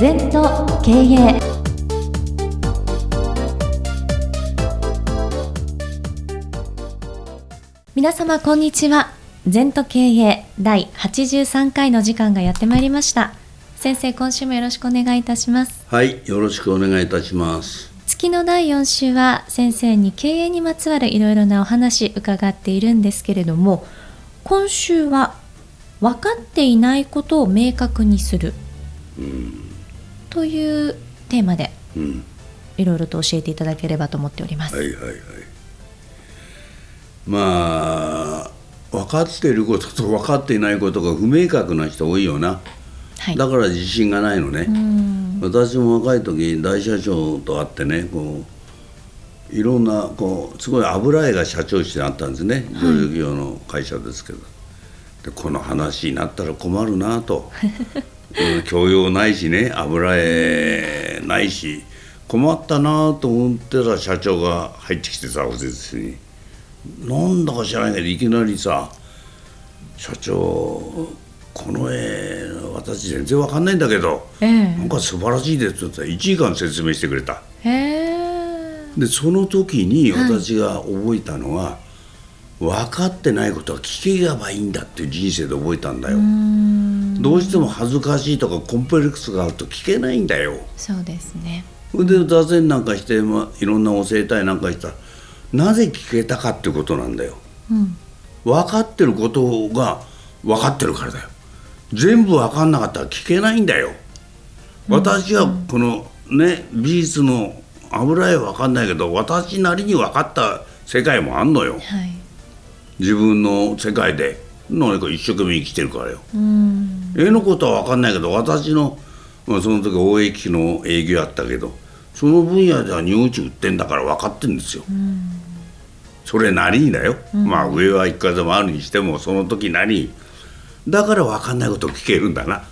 全と経営皆様こんにちは。全と経営第83回の時間がやってまいりました。先生今週もよろしくお願いいたします。はい、よろしくお願いいたします。月の第4週は先生に経営にまつわるいろいろなお話伺っているんですけれども今週は分かっていないことを明確にするというテーマでうん、いろいろと教えていただければと思っております。はいはいはい。まあ、分かっていることと分かっていないことが不明確な人多いよな。はい、だから自信がないのね。うん私も若い時大社長と会ってね、こういろんなこうすごい油絵が社長室にあったんですね。上場企業の会社ですけど。でこの話になったら困るなと。うん教養ないしね油絵ないし困ったなと思ってた社長が入ってきてさ私ですに。なんだか知らないけどいきなりさ「社長この絵私全然わかんないんだけどええ。なんか素晴らしいです」って言ったら1時間説明してくれた。へえ。でその時に私が覚えたのは、分かってないことは聞ければいいんだっていう人生で覚えたんだよ。うんどうしても恥ずかしいとかコンプレックスがあると聞けないんだよ。そうですね。それで座禅なんかして、まあ、いろんな教えたいなんかしたらなぜ聞けたかってことなんだよ。うん分かってることが分かってるからだよ。全部分かんなかったら聞けないんだよ。私はこのね美術の油絵は分かんないけど私なりに分かった世界もあんのよ。はい。自分の世界で何か一生懸命生きてるからよ。うん絵のことは分かんないけど私の、まあ、その時大駅機の営業やったけどその分野では日本一売ってんだから分かってんですよ。それなりにだよ、まあ上は一回でもあるにしてもその時なりにだから分かんないことを聞けるんだな、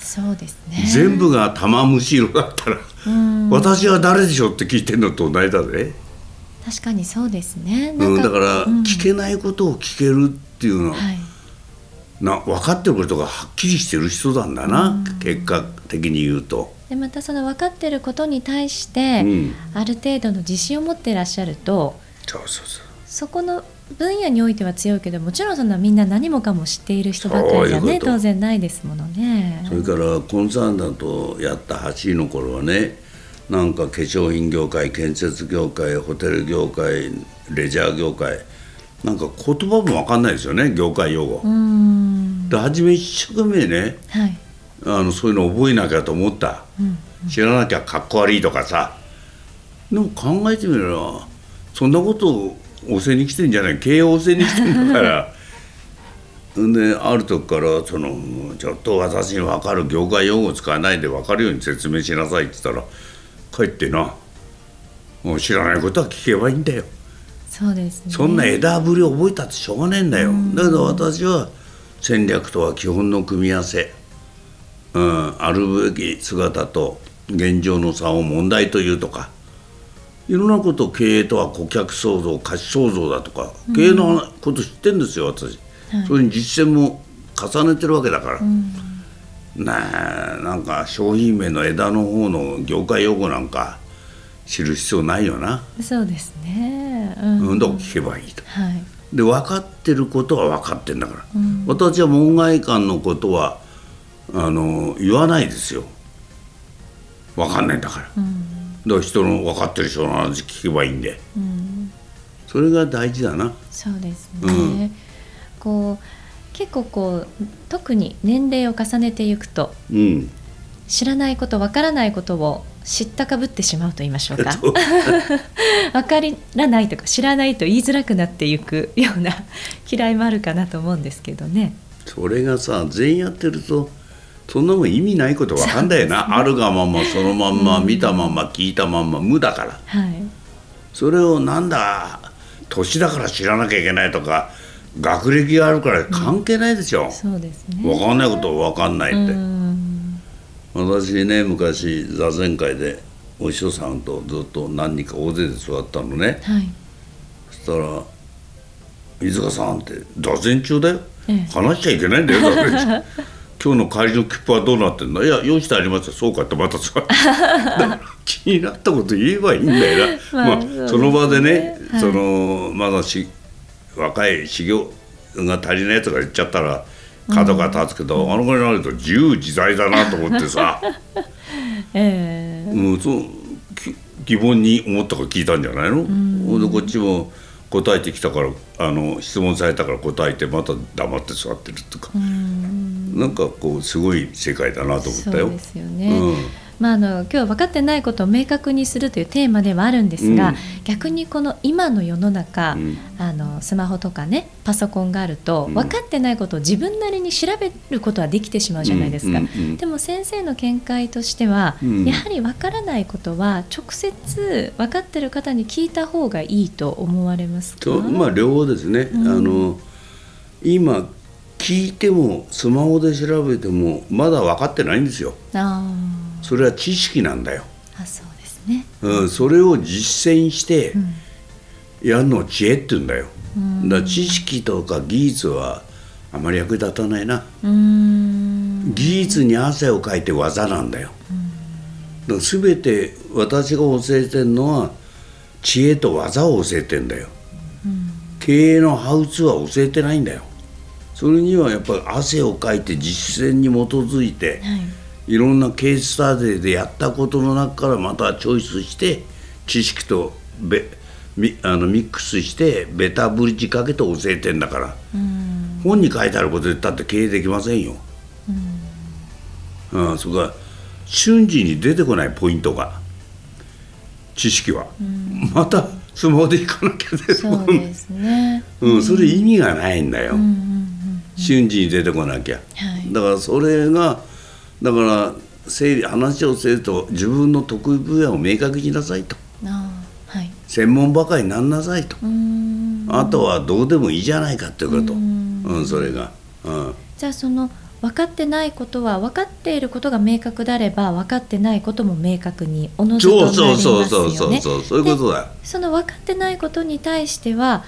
そうですね。全部が玉虫色だったら、私は誰でしょうって聞いてんのと同じだぜ、確かにそうですね。うん、だからうん聞けないことを聞けるっていうのは、はい。な分かってることがはっきりしてる人なんだな、結果的に言うと。でまたその分かってることに対して、うんある程度の自信を持っていらっしゃるとそうそうそうそこの分野においては強いけどもちろんそんなみんな何もかも知っている人ばっかりじゃね当然ないですものね。それからコンサータントやった8位の頃はねなんか化粧品業界建設業界ホテル業界レジャー業界なんか言葉も分かんないですよね業界用語。で初め一生懸命ねはい。あのそういうの覚えなきゃと思った、知らなきゃかっこ悪いとかさ。でも考えてみればそんなことを教えに来てんじゃない。経営を教えに来てんだから。ん である時からそのちょっと私に分かる業界用語を使わないで分かるように説明しなさいって言ったら帰ってな。もう知らないことは聞けばいいんだよ。そうですね。そんな枝ぶり覚えたってしょうがねえんだよ。だけど私は戦略とは基本の組み合わせ、うん、あるべき姿と現状の差を問題というとかいろんなことを経営とは顧客創造価値創造だとか経営のこと知ってんですよ私、そういう実践も重ねてるわけだから。なあなんか商品名の枝の方の業界用語なんか知る必要ないよな。そうですね。うん。うん、だから聞けばいいと。はい。で分かってることは分かってん。だから、私は門外漢のことはあの言わないですよ分かん。ないん。だから、うん。だから人の分かってる人の話聞けばいいん。で、うん。それが大事だなそうですね。うん。こう結構こう特に年齢を重ねていくとうん。知らないことわからないことを知ったかぶってしまうと言いましょうか。わからないとか知らないと言いづらくなっていくような 嫌いもあるかなと思うんですけどね。それがさ全員やってるとそんなもん意味ないこと分かんだよな、あるがままそのまんま、見たまんま聞いたまんま無だから。はい。それをなんだ年だから知らなきゃいけないとか学歴があるから関係ないでしょ、そうですね。分かんないことは分かんないって、うん私ね昔座禅会でお師匠さんとずっと何人か大勢で座ったのね。はい。そしたら「飯塚さん」って座禅中だよ、ええ。話しちゃいけないんだよ 座禅中。今日の帰りの切符はどうなってんだ？いや用意してありますよ。そうかってまたさだから気になったこと言えばいいんだよな、まあ、そその場でね、はい。そのまだし若い修行が足りないとか言っちゃったら角が立つけど、あのぐらいになると自由自在だなと思ってさ。ええ。もうそうき疑問に思ったから聞いたんじゃないの、ほん。でこっちも答えてきたからあの質問されたから答えてまた黙って座ってるとか、なんかこうすごい世界だなと思ったよ。そうですよね、うんまあ、あの今日は分かってないことを明確にするというテーマではあるんですが、うん。逆にこの今の世の中、うん。あのスマホとかねパソコンがあると、うん。分かってないことを自分なりに調べることはできてしまうじゃないですか、でも先生の見解としては、うん。やはり分からないことは直接分かってる方に聞いた方がいいと思われますか？とまあ両方ですね、うん。あの今聞いてもスマホで調べてもまだ分かってないんですよ。あそれは知識なんだよ、ーあそうですね、うん、それを実践してうん。やるのを知恵って言うんだよ。うん。だから知識とか技術はあまり役立たないな。技術に汗をかいて技なんだよ。だから全て私が教えてるのは知恵と技を教えてんだよ。経営のハウツーは教えてないんだよ。それにはやっぱり汗をかいて実践に基づいてはいいろんなケーススタディでやったことの中からまたチョイスして知識とべミあのミックスしてベタブリッジかけて教えてんだから。うん。本に書いてあること言ったって経営できませんよ。うん、それから瞬時に出てこないポイントが知識は、またスマホで行かなきゃそうですね。うん、それ意味がないんだよ、瞬時に出てこなきゃ、はい。だからそれがだから整理話をすると自分の得意分野を明確にしなさいと。はい。専門ばかりになんなさいと、あとはどうでもいいじゃないかっていうこと、ううん。んそれが、うん、じゃあその分かってないことは分かっていることが明確であれば分かってないことも明確におのずとなりますよね。そうそうそうそうそうそういうことだ。よその分かってないことに対しては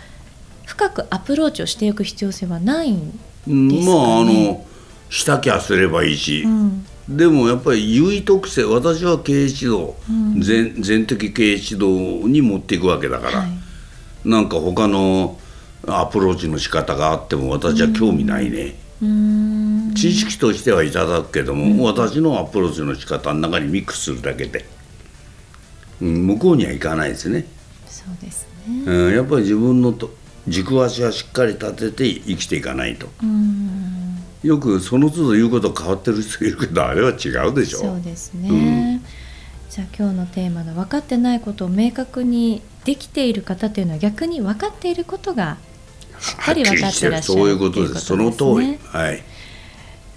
深くアプローチをしていく必要性はないんですかね？まああのしたきゃすればいいし、うん。でもやっぱり優位特性私は経営指導、うん。全全的経営指導に持っていくわけだから、はい。なんか他のアプローチの仕方があっても私は興味ないね、知識としてはいただくけども、私のアプローチの仕方の中にミックスするだけで、うん、向こうにはいかないですね、そうですね。うん、やっぱり自分のと軸足はしっかり立てて生きていかないと。うんよくその都度言うこと変わってる人いるけどあれは違うでしょ。そうですね。じゃあ今日のテーマの分かってないことを明確にできている方というのは逆に分かっていることがしっかり分かってらっしゃるそういうことですその通り。ねはい。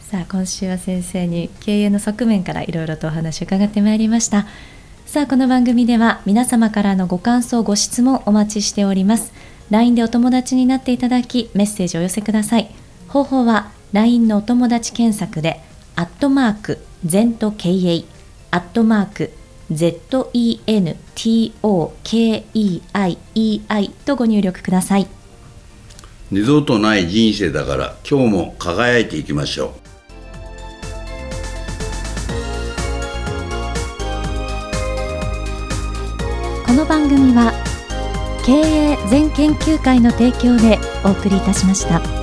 さあ今週は先生に経営の側面からいろいろとお話を伺ってまいりました。さあこの番組では皆様からのご感想ご質問お待ちしております。LINE でお友達になっていただきメッセージをお寄せください。方法は LINE のお友達検索でアットマーク ZENTOKEI アットマーク ZENTOKEIEI とご入力ください二度とない人生だから今日も輝いていきましょうこの番組は経営全研究会の提供でお送りいたしました。